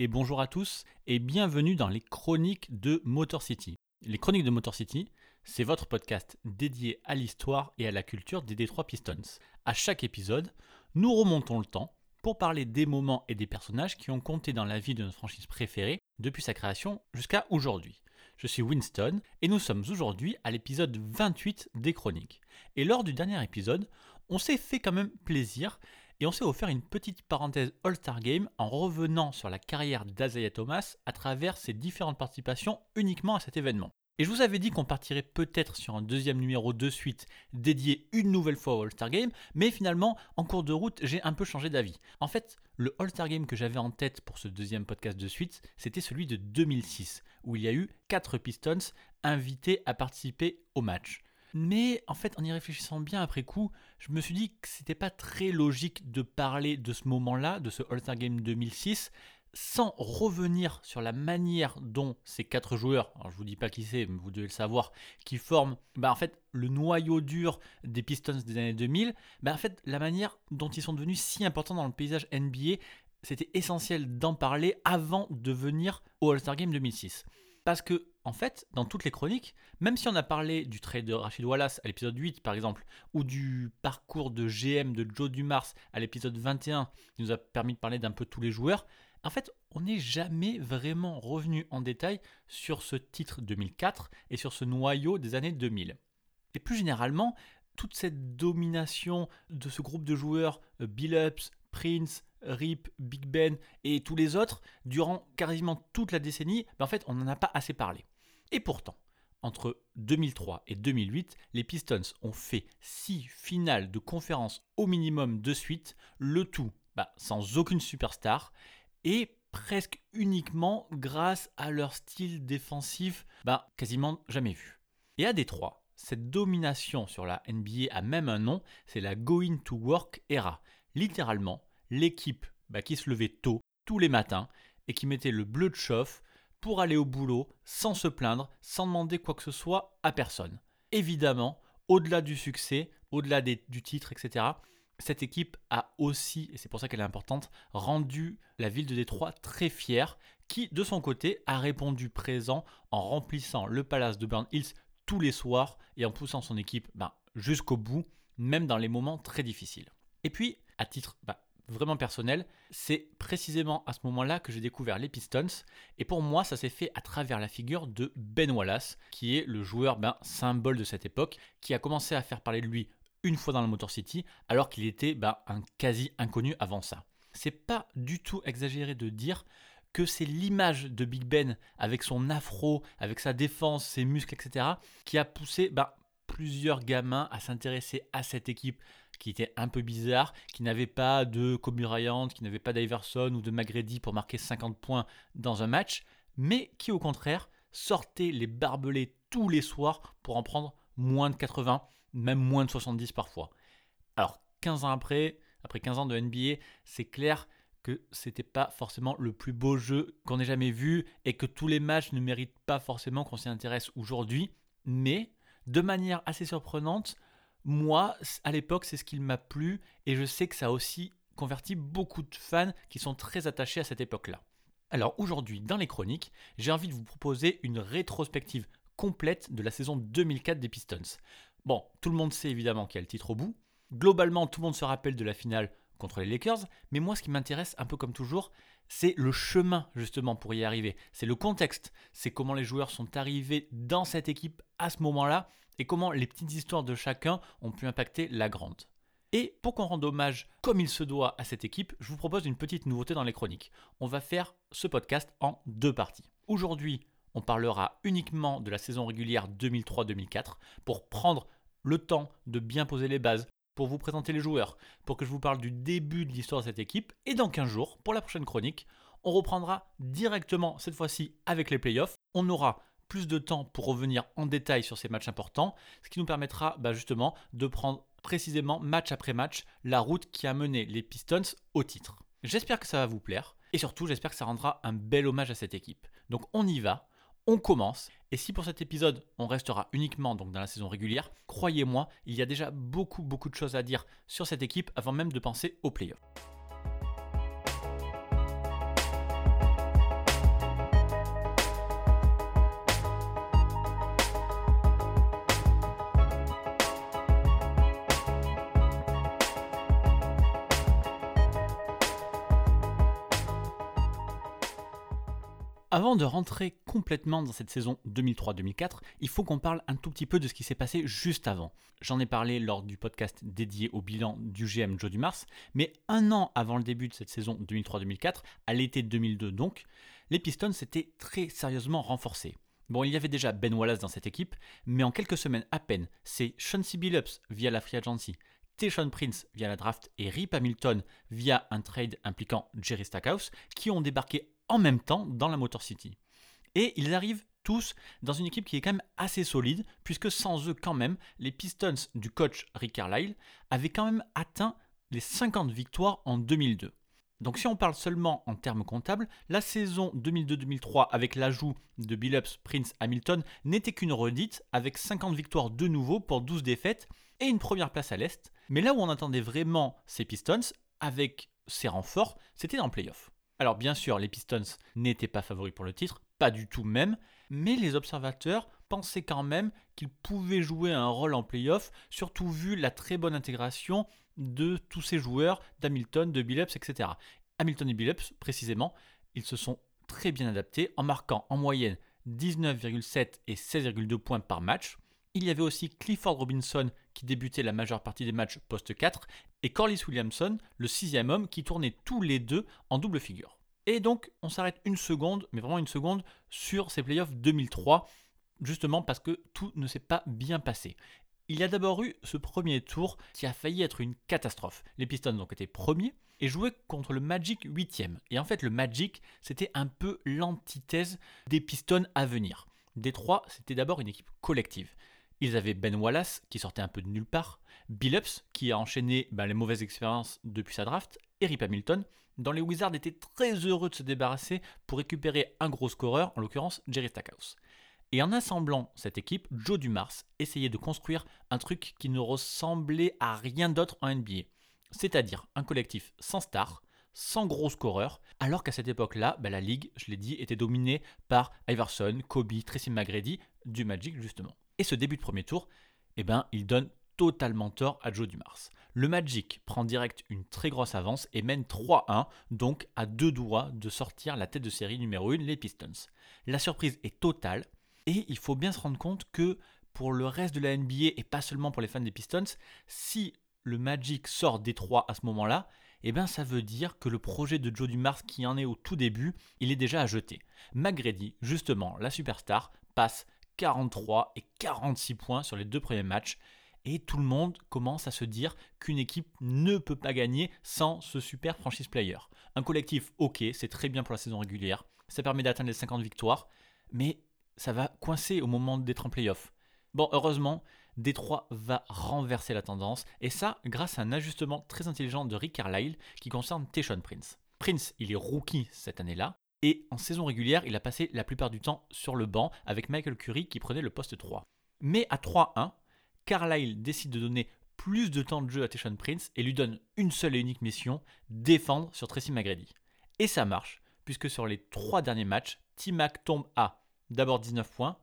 et bonjour à tous et bienvenue dans les chroniques de Motor City. Les chroniques de Motor City, c'est votre podcast dédié à l'histoire et à la culture des Detroit Pistons. À chaque épisode, nous remontons le temps pour parler des moments et des personnages qui ont compté dans la vie de notre franchise préférée depuis sa création jusqu'à aujourd'hui. Je suis Winston et nous sommes aujourd'hui à l'épisode 28 des chroniques. Et lors du dernier épisode, on s'est fait quand même plaisir et on s'est offert une petite parenthèse All-Star Game en revenant sur la carrière d'Azaya Thomas à travers ses différentes participations uniquement à cet événement. Et je vous avais dit qu'on partirait peut-être sur un deuxième numéro de suite dédié une nouvelle fois au All-Star Game, mais finalement, en cours de route, j'ai un peu changé d'avis. En fait, le All-Star Game que j'avais en tête pour ce deuxième podcast de suite, c'était celui de 2006, où il y a eu 4 Pistons invités à participer au match. Mais en fait, en y réfléchissant bien après coup, je me suis dit que c'était pas très logique de parler de ce moment-là, de ce All-Star Game 2006, sans revenir sur la manière dont ces quatre joueurs, alors je vous dis pas qui c'est, mais vous devez le savoir, qui forment bah en fait le noyau dur des Pistons des années 2000, bah en fait la manière dont ils sont devenus si importants dans le paysage NBA, c'était essentiel d'en parler avant de venir au All-Star Game 2006. Parce que, en fait, dans toutes les chroniques, même si on a parlé du trade de Rachid Wallace à l'épisode 8 par exemple, ou du parcours de GM de Joe Dumars à l'épisode 21, qui nous a permis de parler d'un peu tous les joueurs, en fait, on n'est jamais vraiment revenu en détail sur ce titre 2004 et sur ce noyau des années 2000. Et plus généralement, toute cette domination de ce groupe de joueurs, euh, Billups, Prince, Rip, Big Ben et tous les autres, durant quasiment toute la décennie, ben en fait, on n'en a pas assez parlé. Et pourtant, entre 2003 et 2008, les Pistons ont fait 6 finales de conférence au minimum de suite, le tout bah, sans aucune superstar, et presque uniquement grâce à leur style défensif bah, quasiment jamais vu. Et à Détroit, cette domination sur la NBA a même un nom, c'est la Going to Work Era. Littéralement, l'équipe bah, qui se levait tôt, tous les matins, et qui mettait le bleu de chauffe pour aller au boulot sans se plaindre, sans demander quoi que ce soit à personne. Évidemment, au-delà du succès, au-delà du titre, etc., cette équipe a aussi, et c'est pour ça qu'elle est importante, rendu la ville de Détroit très fière, qui de son côté a répondu présent en remplissant le palace de Burn Hills tous les soirs et en poussant son équipe ben, jusqu'au bout, même dans les moments très difficiles. Et puis, à titre bah, vraiment personnel, c'est précisément à ce moment-là que j'ai découvert les Pistons. Et pour moi, ça s'est fait à travers la figure de Ben Wallace, qui est le joueur ben, symbole de cette époque, qui a commencé à faire parler de lui une fois dans le Motor City, alors qu'il était ben, un quasi inconnu avant ça. C'est pas du tout exagéré de dire que c'est l'image de Big Ben avec son afro, avec sa défense, ses muscles, etc., qui a poussé ben, plusieurs gamins à s'intéresser à cette équipe qui était un peu bizarre, qui n'avait pas de Kobe qui n'avait pas d'Iverson ou de McGrady pour marquer 50 points dans un match, mais qui au contraire sortait les barbelés tous les soirs pour en prendre moins de 80, même moins de 70 parfois. Alors 15 ans après, après 15 ans de NBA, c'est clair que c'était pas forcément le plus beau jeu qu'on ait jamais vu et que tous les matchs ne méritent pas forcément qu'on s'y intéresse aujourd'hui, mais de manière assez surprenante, moi, à l'époque, c'est ce qui m'a plu et je sais que ça a aussi converti beaucoup de fans qui sont très attachés à cette époque-là. Alors aujourd'hui, dans les chroniques, j'ai envie de vous proposer une rétrospective complète de la saison 2004 des Pistons. Bon, tout le monde sait évidemment qu'il y a le titre au bout. Globalement, tout le monde se rappelle de la finale contre les Lakers, mais moi, ce qui m'intéresse un peu comme toujours, c'est le chemin justement pour y arriver. C'est le contexte, c'est comment les joueurs sont arrivés dans cette équipe à ce moment-là et comment les petites histoires de chacun ont pu impacter la grande. Et pour qu'on rende hommage comme il se doit à cette équipe, je vous propose une petite nouveauté dans les chroniques. On va faire ce podcast en deux parties. Aujourd'hui, on parlera uniquement de la saison régulière 2003-2004 pour prendre le temps de bien poser les bases, pour vous présenter les joueurs, pour que je vous parle du début de l'histoire de cette équipe. Et dans 15 jours, pour la prochaine chronique, On reprendra directement cette fois-ci avec les playoffs. On aura plus de temps pour revenir en détail sur ces matchs importants, ce qui nous permettra bah, justement de prendre précisément match après match la route qui a mené les Pistons au titre. J'espère que ça va vous plaire et surtout j'espère que ça rendra un bel hommage à cette équipe. Donc on y va, on commence. Et si pour cet épisode, on restera uniquement dans la saison régulière, croyez-moi, il y a déjà beaucoup beaucoup de choses à dire sur cette équipe avant même de penser aux playoffs. Avant de rentrer complètement dans cette saison 2003-2004, il faut qu'on parle un tout petit peu de ce qui s'est passé juste avant. J'en ai parlé lors du podcast dédié au bilan du GM Joe Dumars, mais un an avant le début de cette saison 2003-2004, à l'été 2002 donc, les Pistons s'étaient très sérieusement renforcés. Bon, il y avait déjà Ben Wallace dans cette équipe, mais en quelques semaines à peine, c'est Chauncey Billups via la free agency, Tishon Prince via la draft et Rip Hamilton via un trade impliquant Jerry Stackhouse qui ont débarqué en même temps dans la Motor City. Et ils arrivent tous dans une équipe qui est quand même assez solide, puisque sans eux quand même, les Pistons du coach Rick Carlisle avaient quand même atteint les 50 victoires en 2002. Donc si on parle seulement en termes comptables, la saison 2002-2003 avec l'ajout de Billups, Prince, Hamilton n'était qu'une redite avec 50 victoires de nouveau pour 12 défaites et une première place à l'Est. Mais là où on attendait vraiment ces Pistons, avec ces renforts, c'était en playoff. Alors bien sûr, les Pistons n'étaient pas favoris pour le titre, pas du tout même, mais les observateurs pensaient quand même qu'ils pouvaient jouer un rôle en playoff, surtout vu la très bonne intégration de tous ces joueurs, d'Hamilton, de Billups, etc. Hamilton et Billups, précisément, ils se sont très bien adaptés en marquant en moyenne 19,7 et 16,2 points par match. Il y avait aussi Clifford Robinson qui débutait la majeure partie des matchs post 4 et Corliss Williamson, le sixième homme, qui tournait tous les deux en double figure. Et donc, on s'arrête une seconde, mais vraiment une seconde, sur ces playoffs 2003, justement parce que tout ne s'est pas bien passé. Il y a d'abord eu ce premier tour qui a failli être une catastrophe. Les Pistons ont été premiers et jouaient contre le Magic 8 Et en fait, le Magic, c'était un peu l'antithèse des Pistons à venir. Détroit, c'était d'abord une équipe collective. Ils avaient Ben Wallace, qui sortait un peu de nulle part, Billups, qui a enchaîné ben, les mauvaises expériences depuis sa draft, et Rip Hamilton, dont les Wizards étaient très heureux de se débarrasser pour récupérer un gros scoreur, en l'occurrence Jerry Stackhouse. Et en assemblant cette équipe, Joe Dumars essayait de construire un truc qui ne ressemblait à rien d'autre en NBA. C'est-à-dire un collectif sans star, sans gros scoreurs, alors qu'à cette époque-là, ben, la ligue, je l'ai dit, était dominée par Iverson, Kobe, Tracy McGrady, du Magic justement. Et ce début de premier tour, eh ben, il donne totalement tort à Joe Dumars. Le Magic prend direct une très grosse avance et mène 3-1, donc à deux doigts de sortir la tête de série numéro 1, les Pistons. La surprise est totale et il faut bien se rendre compte que pour le reste de la NBA et pas seulement pour les fans des Pistons, si le Magic sort des 3 à ce moment-là, eh bien ça veut dire que le projet de Joe Dumars qui en est au tout début, il est déjà à jeter. McGrady, justement, la superstar, passe 43 et 46 points sur les deux premiers matchs. Et tout le monde commence à se dire qu'une équipe ne peut pas gagner sans ce super franchise player. Un collectif, ok, c'est très bien pour la saison régulière. Ça permet d'atteindre les 50 victoires. Mais ça va coincer au moment d'être en playoff. Bon, heureusement, Détroit va renverser la tendance. Et ça, grâce à un ajustement très intelligent de Rick Carlisle qui concerne Teshon Prince. Prince, il est rookie cette année-là. Et en saison régulière, il a passé la plupart du temps sur le banc avec Michael Curry qui prenait le poste 3. Mais à 3-1, Carlisle décide de donner plus de temps de jeu à Teshon Prince et lui donne une seule et unique mission, défendre sur Tracy McGrady. Et ça marche, puisque sur les trois derniers matchs, T-Mac tombe à d'abord 19 points,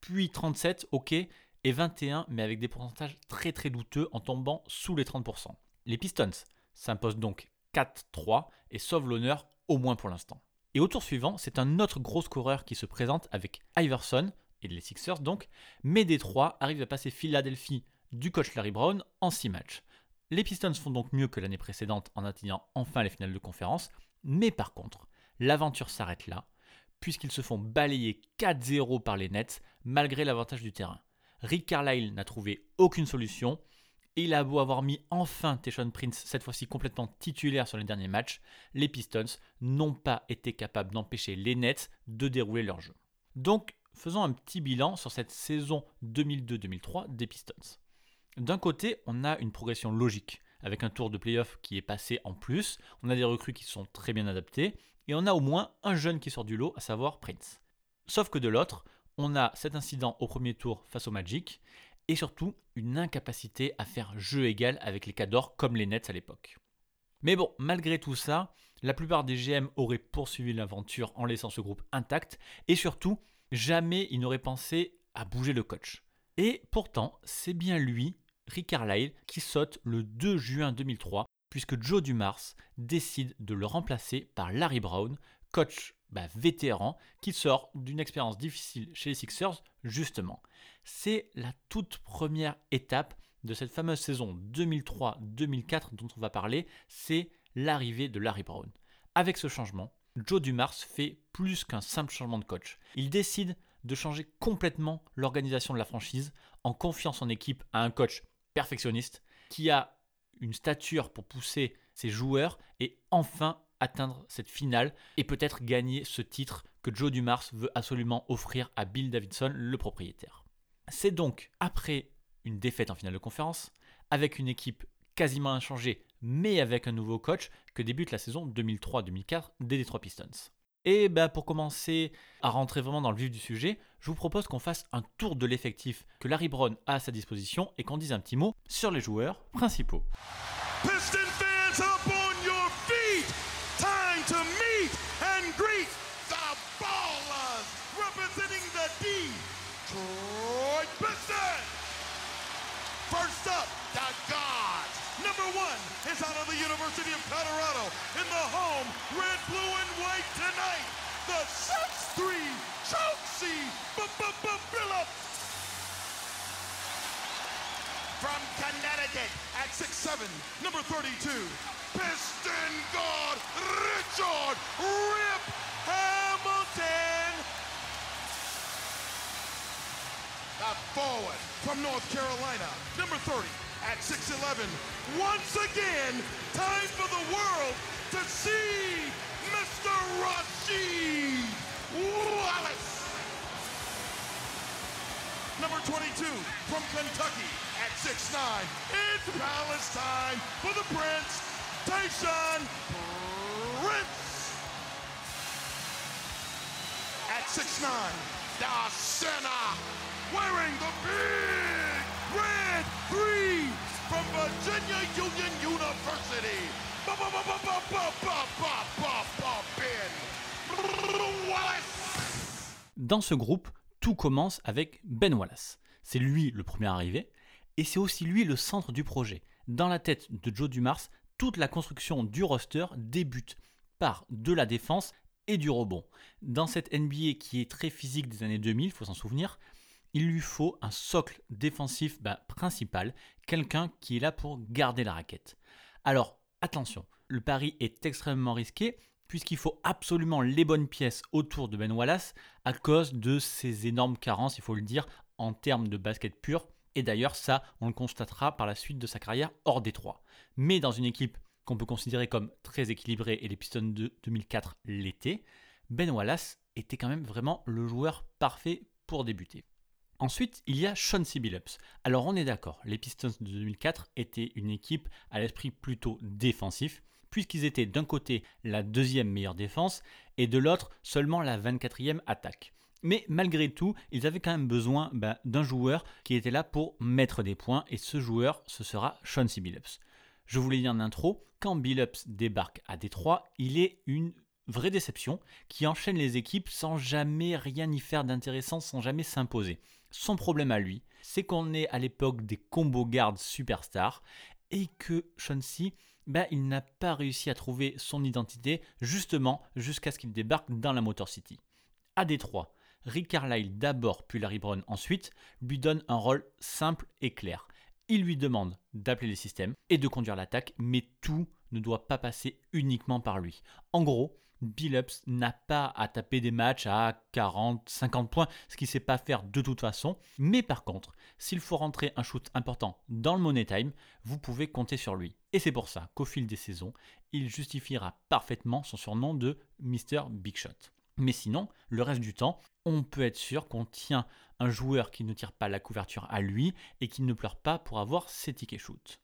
puis 37, ok, et 21, mais avec des pourcentages très très douteux en tombant sous les 30%. Les Pistons s'imposent donc 4-3 et sauvent l'honneur au moins pour l'instant. Et au tour suivant, c'est un autre gros scoreur qui se présente avec Iverson, et les Sixers donc, mais Détroit arrive à passer Philadelphie du coach Larry Brown en 6 matchs. Les Pistons font donc mieux que l'année précédente en atteignant enfin les finales de conférence, mais par contre, l'aventure s'arrête là, puisqu'ils se font balayer 4-0 par les Nets malgré l'avantage du terrain. Rick Carlisle n'a trouvé aucune solution Et il a beau avoir mis enfin Teshon Prince, cette fois-ci complètement titulaire sur les derniers matchs, les Pistons n'ont pas été capables d'empêcher les Nets de dérouler leur jeu. Donc, faisons un petit bilan sur cette saison 2002-2003 des Pistons. D'un côté, on a une progression logique, avec un tour de playoff qui est passé en plus, on a des recrues qui sont très bien adaptées, et on a au moins un jeune qui sort du lot, à savoir Prince. Sauf que de l'autre, on a cet incident au premier tour face au Magic, et surtout une incapacité à faire jeu égal avec les Cadors comme les Nets à l'époque. Mais bon, malgré tout ça, la plupart des GM auraient poursuivi l'aventure en laissant ce groupe intact, et surtout, jamais ils n'auraient pensé à bouger le coach. Et pourtant, c'est bien lui, Rick Carlisle, qui saute le 2 juin 2003, puisque Joe Dumars décide de le remplacer par Larry Brown, coach bah, vétéran, qui sort d'une expérience difficile chez les Sixers, justement. C'est la toute première étape de cette fameuse saison 2003-2004 dont on va parler, c'est l'arrivée de Larry Brown. Avec ce changement, Joe Dumars fait plus qu'un simple changement de coach. Il décide de changer complètement l'organisation de la franchise en confiant son équipe à un coach perfectionniste qui a une stature pour pousser ses joueurs et enfin atteindre cette finale et peut-être gagner ce titre que Joe Dumars veut absolument offrir à Bill Davidson, le propriétaire. C'est donc après une défaite en finale de conférence, avec une équipe quasiment inchangée, mais avec un nouveau coach, que débute la saison 2003-2004 des Detroit Pistons. Et ben pour commencer à rentrer vraiment dans le vif du sujet, je vous propose qu'on fasse un tour de l'effectif que Larry Brown a à sa disposition et qu'on dise un petit mot sur les joueurs principaux. Piston fans one is out of the University of Colorado in the home red, blue, and white tonight. The 6'3 Chelsea Phillips. From Connecticut at 6'7, number 32, Piston guard Richard Rip Hamilton. The forward from North Carolina, number 30 at 6'11. Once again, time for the world to see Mr. Rashid Wallace. Number 22 from Kentucky at 6'9. It's Palestine for the Prince, Tayshawn Prince. At 6'9, the center, wearing the big red three Virginia Union University. Dans ce groupe, tout commence avec Ben Wallace. C'est lui le premier arrivé, et c'est aussi lui le centre du projet. Dans la tête de Joe Dumars, toute la construction du roster débute par de la défense et du rebond. Dans cette NBA qui est très physique des années 2000, il faut s'en souvenir, il lui faut un socle défensif bah, principal, quelqu'un qui est là pour garder la raquette. Alors, attention, le pari est extrêmement risqué puisqu'il faut absolument les bonnes pièces autour de Ben Wallace à cause de ses énormes carences, il faut le dire, en termes de basket pur. Et d'ailleurs, ça, on le constatera par la suite de sa carrière hors des trois. Mais dans une équipe qu'on peut considérer comme très équilibrée, et les Pistons de 2004 l'étaient, Ben Wallace était quand même vraiment le joueur parfait pour débuter. Ensuite, il y a Sean. Billups. Alors on est d'accord, les Pistons de 2004 étaient une équipe à l'esprit plutôt défensif, puisqu'ils étaient d'un côté la deuxième meilleure défense et de l'autre seulement la 24e attaque. Mais malgré tout, ils avaient quand même besoin ben, d'un joueur qui était là pour mettre des points, et ce joueur, ce sera Sean. Billups. Je vous l'ai dit en intro, quand Billups débarque à Détroit, il est une vraie déception qui enchaîne les équipes sans jamais rien y faire d'intéressant, sans jamais s'imposer. Son problème à lui, c'est qu'on est à l'époque des combo guards superstars et que Chauncey, ben, il n'a pas réussi à trouver son identité justement jusqu'à ce qu'il débarque dans la Motor City. À Détroit, Rick Carlisle d'abord puis Larry Brown ensuite lui donne un rôle simple et clair. Il lui demande d'appeler les systèmes et de conduire l'attaque, mais tout ne doit pas passer uniquement par lui. En gros, Billups n'a pas à taper des matchs à 40, 50 points, ce qu'il ne sait pas faire de toute façon. Mais par contre, s'il faut rentrer un shoot important dans le Money Time, vous pouvez compter sur lui. Et c'est pour ça qu'au fil des saisons, il justifiera parfaitement son surnom de Mr. Big Shot. Mais sinon, le reste du temps, on peut être sûr qu'on tient un joueur qui ne tire pas la couverture à lui et qui ne pleure pas pour avoir ses tickets shoot.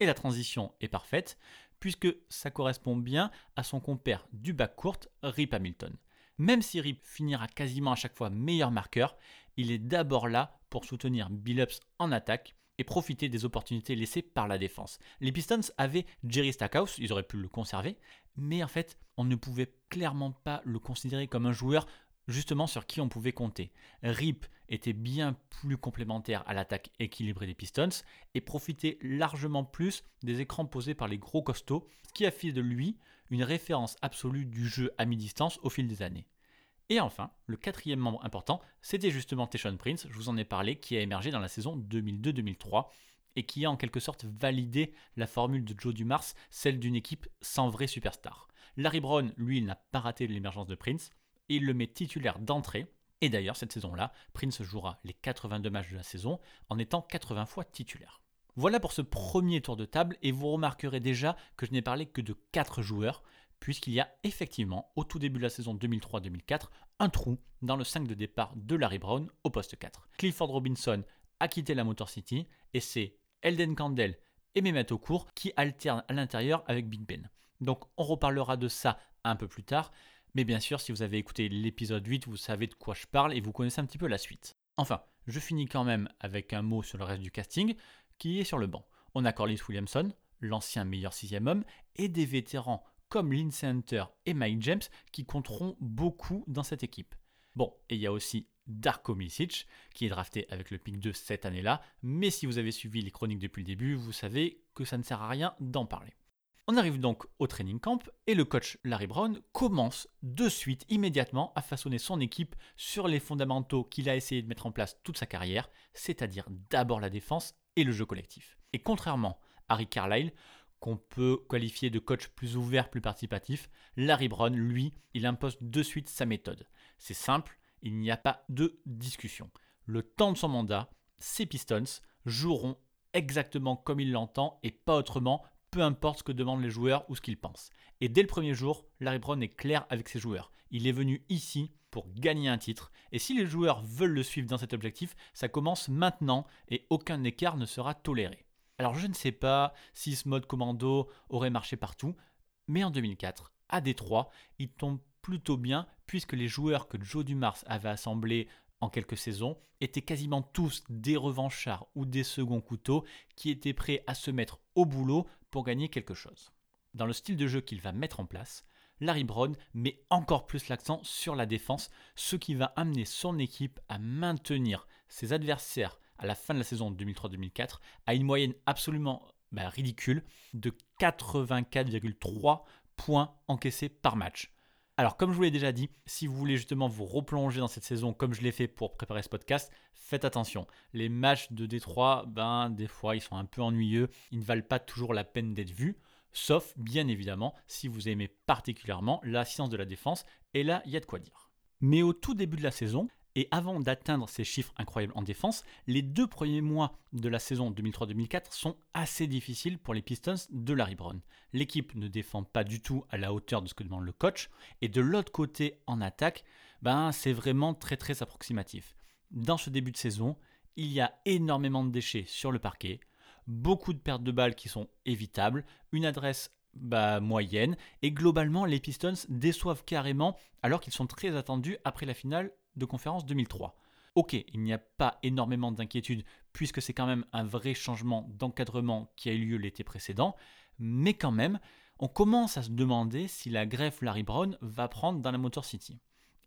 Et la transition est parfaite, puisque ça correspond bien à son compère du bac court, Rip Hamilton. Même si Rip finira quasiment à chaque fois meilleur marqueur, il est d'abord là pour soutenir Billups en attaque et profiter des opportunités laissées par la défense. Les Pistons avaient Jerry Stackhouse, ils auraient pu le conserver, mais en fait, on ne pouvait clairement pas le considérer comme un joueur justement sur qui on pouvait compter. Rip était bien plus complémentaire à l'attaque équilibrée des Pistons et profitait largement plus des écrans posés par les gros costauds, ce qui a fait de lui une référence absolue du jeu à mi-distance au fil des années. Et enfin, le quatrième membre important, c'était justement Teshon Prince, je vous en ai parlé, qui a émergé dans la saison 2002-2003 et qui a en quelque sorte validé la formule de Joe Dumars, celle d'une équipe sans vrai superstar. Larry Brown, lui, il n'a pas raté l'émergence de Prince, et il le met titulaire d'entrée. Et d'ailleurs, cette saison-là, Prince jouera les 82 matchs de la saison en étant 80 fois titulaire. Voilà pour ce premier tour de table, et vous remarquerez déjà que je n'ai parlé que de 4 joueurs, puisqu'il y a effectivement, au tout début de la saison 2003-2004, un trou dans le 5 de départ de Larry Brown au poste 4. Clifford Robinson a quitté la Motor City, et c'est Elden Candle et Mehmet Okur qui alternent à l'intérieur avec Big Ben. Donc on reparlera de ça un peu plus tard, mais bien sûr, si vous avez écouté l'épisode 8, vous savez de quoi je parle et vous connaissez un petit peu la suite. Enfin, je finis quand même avec un mot sur le reste du casting qui est sur le banc. On a Corliss Williamson, l'ancien meilleur sixième homme, et des vétérans comme Lindsay Hunter et Mike James qui compteront beaucoup dans cette équipe. Bon, et il y a aussi Darko Milicic qui est drafté avec le pick 2 cette année-là, mais si vous avez suivi les chroniques depuis le début, vous savez que ça ne sert à rien d'en parler. On arrive donc au training camp et le coach Larry Brown commence de suite, immédiatement, à façonner son équipe sur les fondamentaux qu'il a essayé de mettre en place toute sa carrière, c'est-à-dire d'abord la défense et le jeu collectif. Et contrairement à Rick Carlisle, qu'on peut qualifier de coach plus ouvert, plus participatif, Larry Brown, lui, il impose de suite sa méthode. C'est simple, il n'y a pas de discussion. Le temps de son mandat, ses Pistons joueront exactement comme il l'entend et pas autrement peu importe ce que demandent les joueurs ou ce qu'ils pensent. Et dès le premier jour, Larry Brown est clair avec ses joueurs. Il est venu ici pour gagner un titre, et si les joueurs veulent le suivre dans cet objectif, ça commence maintenant et aucun écart ne sera toléré. Alors je ne sais pas si ce mode commando aurait marché partout, mais en 2004, à Détroit, il tombe plutôt bien puisque les joueurs que Joe Dumars avait assemblés en quelques saisons étaient quasiment tous des revanchards ou des seconds couteaux qui étaient prêts à se mettre au boulot pour gagner quelque chose. Dans le style de jeu qu'il va mettre en place, Larry Brown met encore plus l'accent sur la défense, ce qui va amener son équipe à maintenir ses adversaires à la fin de la saison 2003-2004 à une moyenne absolument bah, ridicule de 84,3 points encaissés par match. Alors, comme je vous l'ai déjà dit, si vous voulez justement vous replonger dans cette saison comme je l'ai fait pour préparer ce podcast, faites attention. Les matchs de Détroit, ben, des fois, ils sont un peu ennuyeux. Ils ne valent pas toujours la peine d'être vus. Sauf, bien évidemment, si vous aimez particulièrement la science de la défense. Et là, il y a de quoi dire. Mais au tout début de la saison, et avant d'atteindre ces chiffres incroyables en défense, les deux premiers mois de la saison 2003-2004 sont assez difficiles pour les Pistons de Larry Brown. L'équipe ne défend pas du tout à la hauteur de ce que demande le coach, et de l'autre côté, en attaque, ben, c'est vraiment très très approximatif. Dans ce début de saison, il y a énormément de déchets sur le parquet, beaucoup de pertes de balles qui sont évitables, une adresse bah, moyenne, et globalement les Pistons déçoivent carrément alors qu'ils sont très attendus après la finale de conférence 2003. Ok, il n'y a pas énormément d'inquiétude puisque c'est quand même un vrai changement d'encadrement qui a eu lieu l'été précédent, mais quand même, on commence à se demander si la greffe Larry Brown va prendre dans la Motor City.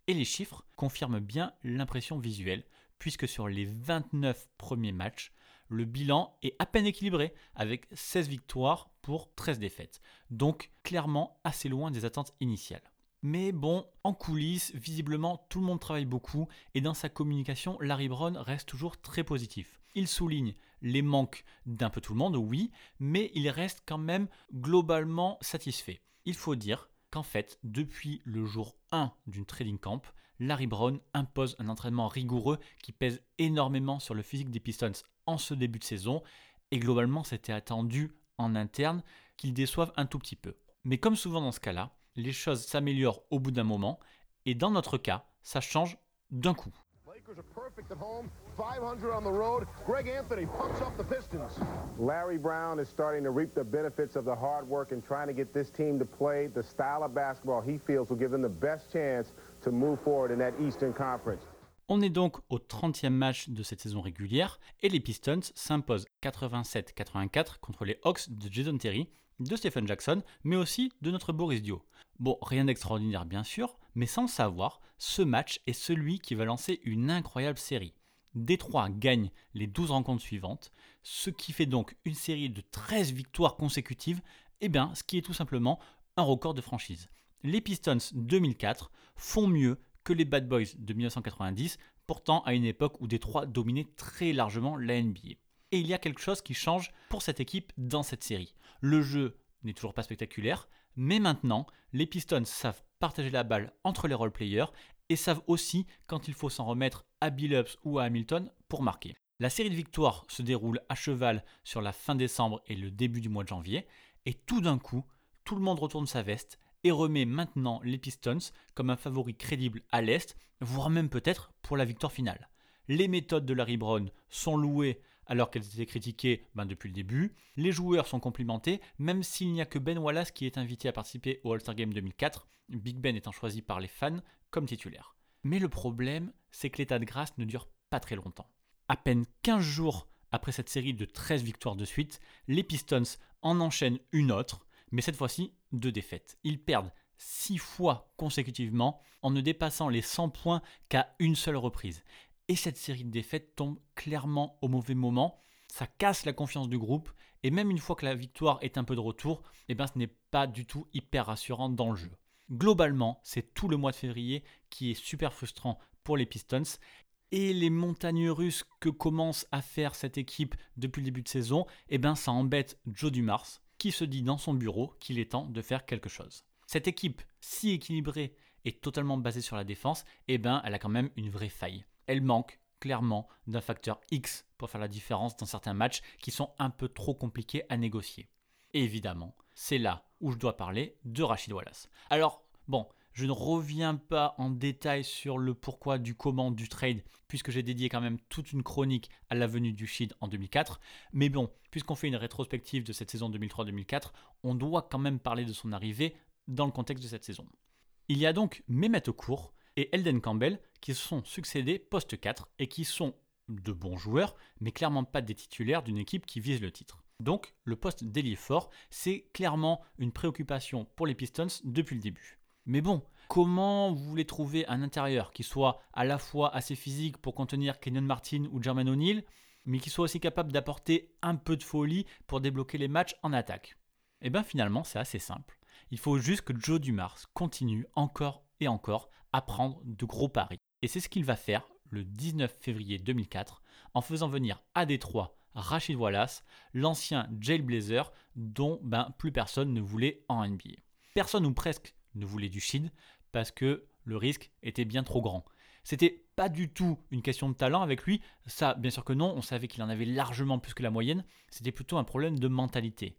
Et les chiffres confirment bien l'impression visuelle, puisque sur les 29 premiers matchs, le bilan est à peine équilibré, avec 16 victoires pour 13 défaites. Donc clairement assez loin des attentes initiales. Mais bon, en coulisses, visiblement, tout le monde travaille beaucoup et dans sa communication, Larry Brown reste toujours très positif. Il souligne les manques d'un peu tout le monde, oui, mais il reste quand même globalement satisfait. Il faut dire qu'en fait, depuis le jour 1 d'une trading camp, Larry Brown impose un entraînement rigoureux qui pèse énormément sur le physique des Pistons en ce début de saison, et globalement c'était attendu en interne qu'ils déçoivent un tout petit peu. Mais comme souvent dans ce cas-là, les choses s'améliorent au bout d'un moment, et dans notre cas, ça change d'un coup. Lakers are perfect at home, 500 on the road. Greg Anthony pumps up the Pistons. Larry Brown is starting to reap the benefits of the hard work and trying to get this team to play the style of basketball he feels will give them the best chance to move forward in that Eastern Conference. On est donc au 30e match de cette saison régulière et les Pistons s'imposent 87-84 contre les Hawks de Jason Terry, de Stephen Jackson, mais aussi de notre Boris Dio. Bon, rien d'extraordinaire bien sûr, mais sans le savoir, ce match est celui qui va lancer une incroyable série. Détroit gagne les 12 rencontres suivantes, ce qui fait donc une série de 13 victoires consécutives, et bien ce qui est tout simplement un record de franchise. Les Pistons 2004 font mieux que les Bad Boys de 1990, pourtant à une époque où Détroit dominait très largement la NBA. Et il y a quelque chose qui change pour cette équipe dans cette série. Le jeu n'est toujours pas spectaculaire, mais maintenant, les Pistons savent partager la balle entre les role-players et savent aussi quand il faut s'en remettre à Billups ou à Hamilton pour marquer. La série de victoires se déroule à cheval sur la fin décembre et le début du mois de janvier, et tout d'un coup, tout le monde retourne sa veste et remet maintenant les Pistons comme un favori crédible à l'Est, voire même peut-être pour la victoire finale. Les méthodes de Larry Brown sont louées alors qu'elles étaient critiquées ben, depuis le début. Les joueurs sont complimentés, même s'il n'y a que Ben Wallace qui est invité à participer au All-Star Game 2004, Big Ben étant choisi par les fans comme titulaire. Mais le problème, c'est que l'état de grâce ne dure pas très longtemps. À peine 15 jours après cette série de 13 victoires de suite, les Pistons en enchaînent une autre, mais cette fois-ci deux défaites. Ils perdent 6 fois consécutivement en ne dépassant les 100 points qu'à une seule reprise. Et cette série de défaites tombe clairement au mauvais moment. Ça casse la confiance du groupe. Et même une fois que la victoire est un peu de retour, eh ben, ce n'est pas du tout hyper rassurant dans le jeu. Globalement, c'est tout le mois de février qui est super frustrant pour les Pistons. Et les montagnes russes que commence à faire cette équipe depuis le début de saison, eh ben, ça embête Joe Dumars, qui se dit dans son bureau qu'il est temps de faire quelque chose. Cette équipe si équilibrée et totalement basée sur la défense, eh ben, elle a quand même une vraie faille. Elle manque clairement d'un facteur X pour faire la différence dans certains matchs qui sont un peu trop compliqués à négocier. Et évidemment, c'est là où je dois parler de Rachid Wallace. Alors, bon, je ne reviens pas en détail sur le pourquoi du comment du trade, puisque j'ai dédié quand même toute une chronique à la venue du Shid en 2004. Mais bon, puisqu'on fait une rétrospective de cette saison 2003-2004, on doit quand même parler de son arrivée dans le contexte de cette saison. Il y a donc Mehmet Okur et Elden Campbell qui se sont succédés post 4 et qui sont de bons joueurs, mais clairement pas des titulaires d'une équipe qui vise le titre. Donc le poste d'ailier fort, c'est clairement une préoccupation pour les Pistons depuis le début. Mais bon, comment vous voulez trouver un intérieur qui soit à la fois assez physique pour contenir Kenyon Martin ou Jermaine O'Neal, mais qui soit aussi capable d'apporter un peu de folie pour débloquer les matchs en attaque? Eh bien finalement, c'est assez simple. Il faut juste que Joe Dumars continue encore et encore prendre de gros paris. Et c'est ce qu'il va faire le 19 février 2004 en faisant venir à Détroit Rachid Wallace, l'ancien jailblazer dont ben, plus personne ne voulait en NBA. Personne ou presque ne voulait du Shid parce que le risque était bien trop grand. C'était pas du tout une question de talent avec lui, ça bien sûr que non, on savait qu'il en avait largement plus que la moyenne, c'était plutôt un problème de mentalité.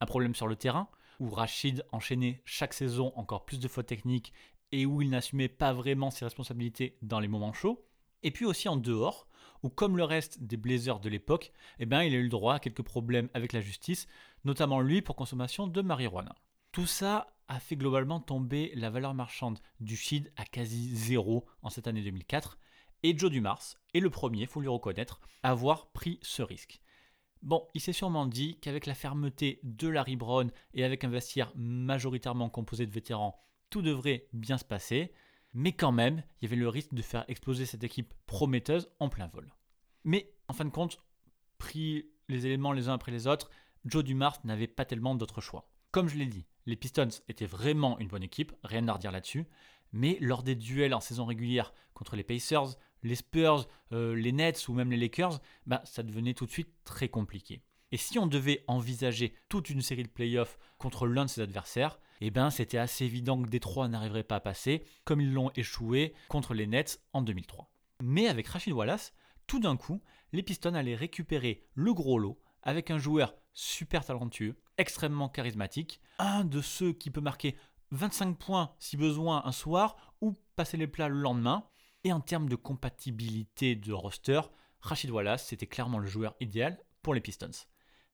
Un problème sur le terrain, où Rachid enchaînait chaque saison encore plus de fautes techniques et où il n'assumait pas vraiment ses responsabilités dans les moments chauds. Et puis aussi en dehors, où comme le reste des Blazers de l'époque, eh ben, il a eu le droit à quelques problèmes avec la justice, notamment lui pour consommation de marijuana. Tout ça a fait globalement tomber la valeur marchande du Shid à quasi zéro en cette année 2004, et Joe Dumars est le premier, faut lui reconnaître, à avoir pris ce risque. Bon, il s'est sûrement dit qu'avec la fermeté de Larry Brown et avec un vestiaire majoritairement composé de vétérans, tout devrait bien se passer, mais quand même, il y avait le risque de faire exploser cette équipe prometteuse en plein vol. Mais en fin de compte, pris les éléments les uns après les autres, Joe Dumars n'avait pas tellement d'autres choix. Comme je l'ai dit, les Pistons étaient vraiment une bonne équipe, rien à redire là-dessus, mais lors des duels en saison régulière contre les Pacers, les Spurs, euh, les Nets ou même les Lakers, bah, ça devenait tout de suite très compliqué. Et si on devait envisager toute une série de playoffs contre l'un de ses adversaires, eh ben c'était assez évident que Détroit n'arriverait pas à passer, comme ils l'ont échoué contre les Nets en 2003. Mais avec Rachid Wallace, tout d'un coup, les Pistons allaient récupérer le gros lot avec un joueur super talentueux, extrêmement charismatique, un de ceux qui peut marquer 25 points si besoin un soir ou passer les plats le lendemain. Et en termes de compatibilité de roster, Rachid Wallace, c'était clairement le joueur idéal pour les Pistons.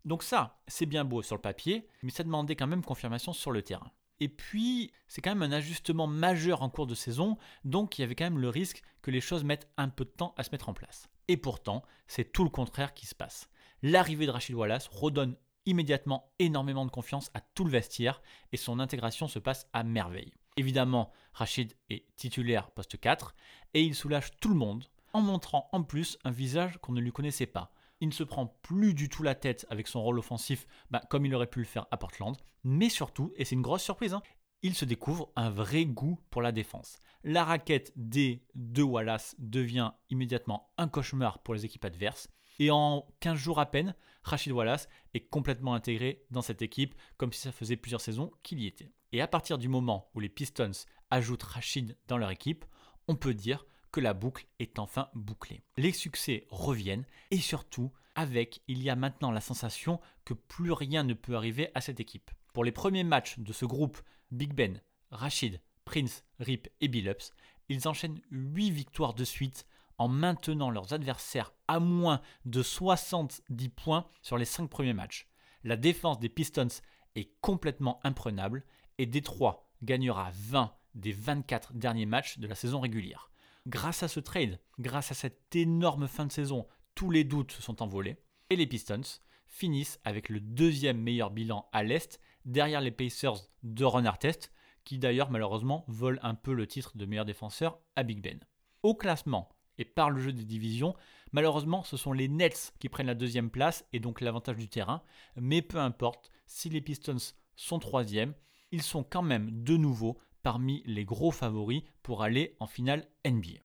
Donc ça, c'est bien beau sur le papier, mais ça demandait quand même confirmation sur le terrain. Et puis, c'est quand même un ajustement majeur en cours de saison, donc il y avait quand même le risque que les choses mettent un peu de temps à se mettre en place. Et pourtant, c'est tout le contraire qui se passe. L'arrivée de Rachid Wallace redonne immédiatement énormément de confiance à tout le vestiaire et son intégration se passe à merveille. Évidemment, Rachid est titulaire poste 4 et il soulage tout le monde en montrant en plus un visage qu'on ne lui connaissait pas. Il ne se prend plus du tout la tête avec son rôle offensif bah, comme il aurait pu le faire à Portland, mais surtout, et c'est une grosse surprise, hein, il se découvre un vrai goût pour la défense. La raquette D de Wallace devient immédiatement un cauchemar pour les équipes adverses. Et en 15 jours à peine, Rachid Wallace est complètement intégré dans cette équipe, comme si ça faisait plusieurs saisons qu'il y était. Et à partir du moment où les Pistons ajoutent Rachid dans leur équipe, on peut dire que la boucle est enfin bouclée. Les succès reviennent et surtout, avec, il y a maintenant la sensation que plus rien ne peut arriver à cette équipe. Pour les premiers matchs de ce groupe, Big Ben, Rachid, Prince, Rip et Billups, ils enchaînent 8 victoires de suite en maintenant leurs adversaires à moins de 70 points sur les 5 premiers matchs. La défense des Pistons est complètement imprenable et Détroit gagnera 20 des 24 derniers matchs de la saison régulière. Grâce à ce trade, grâce à cette énorme fin de saison, tous les doutes sont envolés et les Pistons finissent avec le deuxième meilleur bilan à l'Est derrière les Pacers de Ron Artest qui d'ailleurs malheureusement volent un peu le titre de meilleur défenseur à Big Ben. Au classement et par le jeu des divisions, malheureusement ce sont les Nets qui prennent la deuxième place et donc l'avantage du terrain, mais peu importe, si les Pistons sont troisième, ils sont quand même de nouveau parmi les gros favoris pour aller en finale NBA.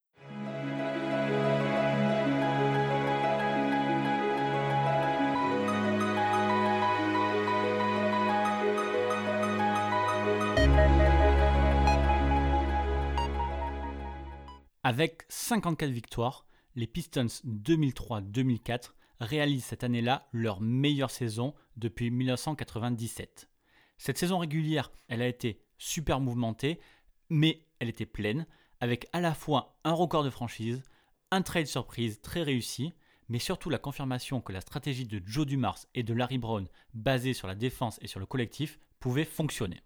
Avec 54 victoires, les Pistons 2003-2004 réalisent cette année-là leur meilleure saison depuis 1997. Cette saison régulière, elle a été super mouvementée, mais elle était pleine, avec à la fois un record de franchise, un trade surprise très réussi, mais surtout la confirmation que la stratégie de Joe Dumars et de Larry Brown, basée sur la défense et sur le collectif, pouvait fonctionner.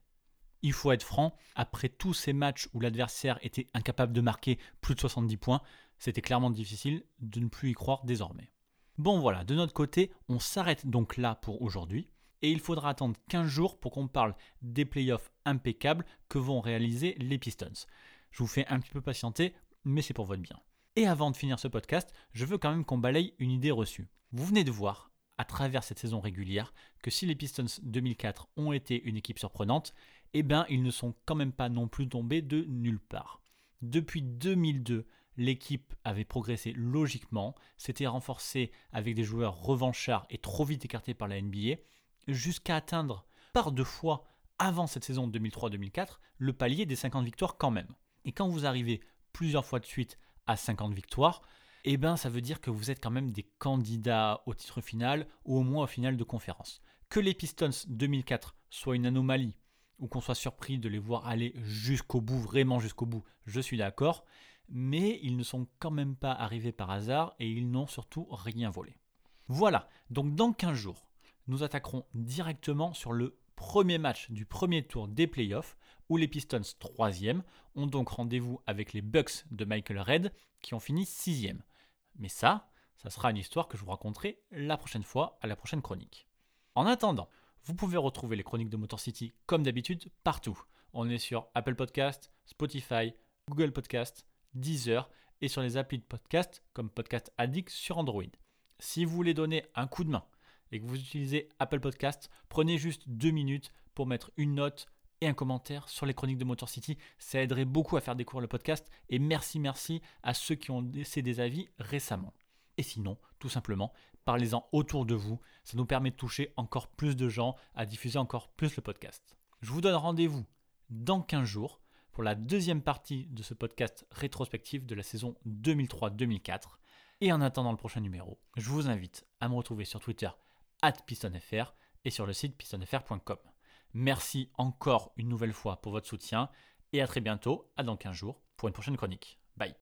Il faut être franc, après tous ces matchs où l'adversaire était incapable de marquer plus de 70 points, c'était clairement difficile de ne plus y croire désormais. Bon voilà, de notre côté, on s'arrête donc là pour aujourd'hui et il faudra attendre 15 jours pour qu'on parle des playoffs impeccables que vont réaliser les Pistons. Je vous fais un petit peu patienter, mais c'est pour votre bien. Et avant de finir ce podcast, je veux quand même qu'on balaye une idée reçue. Vous venez de voir, à travers cette saison régulière, que si les Pistons 2004 ont été une équipe surprenante, eh bien ils ne sont quand même pas non plus tombés de nulle part. Depuis 2002, l'équipe avait progressé logiquement, s'était renforcée avec des joueurs revanchards et trop vite écartés par la NBA, jusqu'à atteindre par deux fois avant cette saison 2003-2004 le palier des 50 victoires quand même. Et quand vous arrivez plusieurs fois de suite à 50 victoires, eh ben ça veut dire que vous êtes quand même des candidats au titre final ou au moins au final de conférence. Que les Pistons 2004 soient une anomalie ou qu'on soit surpris de les voir aller jusqu'au bout, vraiment jusqu'au bout, je suis d'accord, mais ils ne sont quand même pas arrivés par hasard et ils n'ont surtout rien volé. Voilà, donc dans 15 jours, nous attaquerons directement sur le premier match du premier tour des playoffs où les Pistons 3e ont donc rendez-vous avec les Bucks de Michael Red qui ont fini 6e. Mais ça, ça sera une histoire que je vous raconterai la prochaine fois à la prochaine chronique. En attendant, vous pouvez retrouver les chroniques de Motor City comme d'habitude partout. On est sur Apple Podcast, Spotify, Google Podcast, Deezer et sur les applis de podcast comme Podcast Addict sur Android. Si vous voulez donner un coup de main et que vous utilisez Apple Podcast, prenez juste deux minutes pour mettre une note et un commentaire sur les chroniques de Motor City. Ça aiderait beaucoup à faire découvrir le podcast. Et merci, merci à ceux qui ont laissé des avis récemment. Et sinon, tout simplement, parlez-en autour de vous. Ça nous permet de toucher encore plus de gens, à diffuser encore plus le podcast. Je vous donne rendez-vous dans 15 jours pour la deuxième partie de ce podcast rétrospectif de la saison 2003-2004. Et en attendant le prochain numéro, je vous invite à me retrouver sur Twitter pistonfr et sur le site pistonfr.com. Merci encore une nouvelle fois pour votre soutien et à très bientôt, à dans 15 jours, pour une prochaine chronique. Bye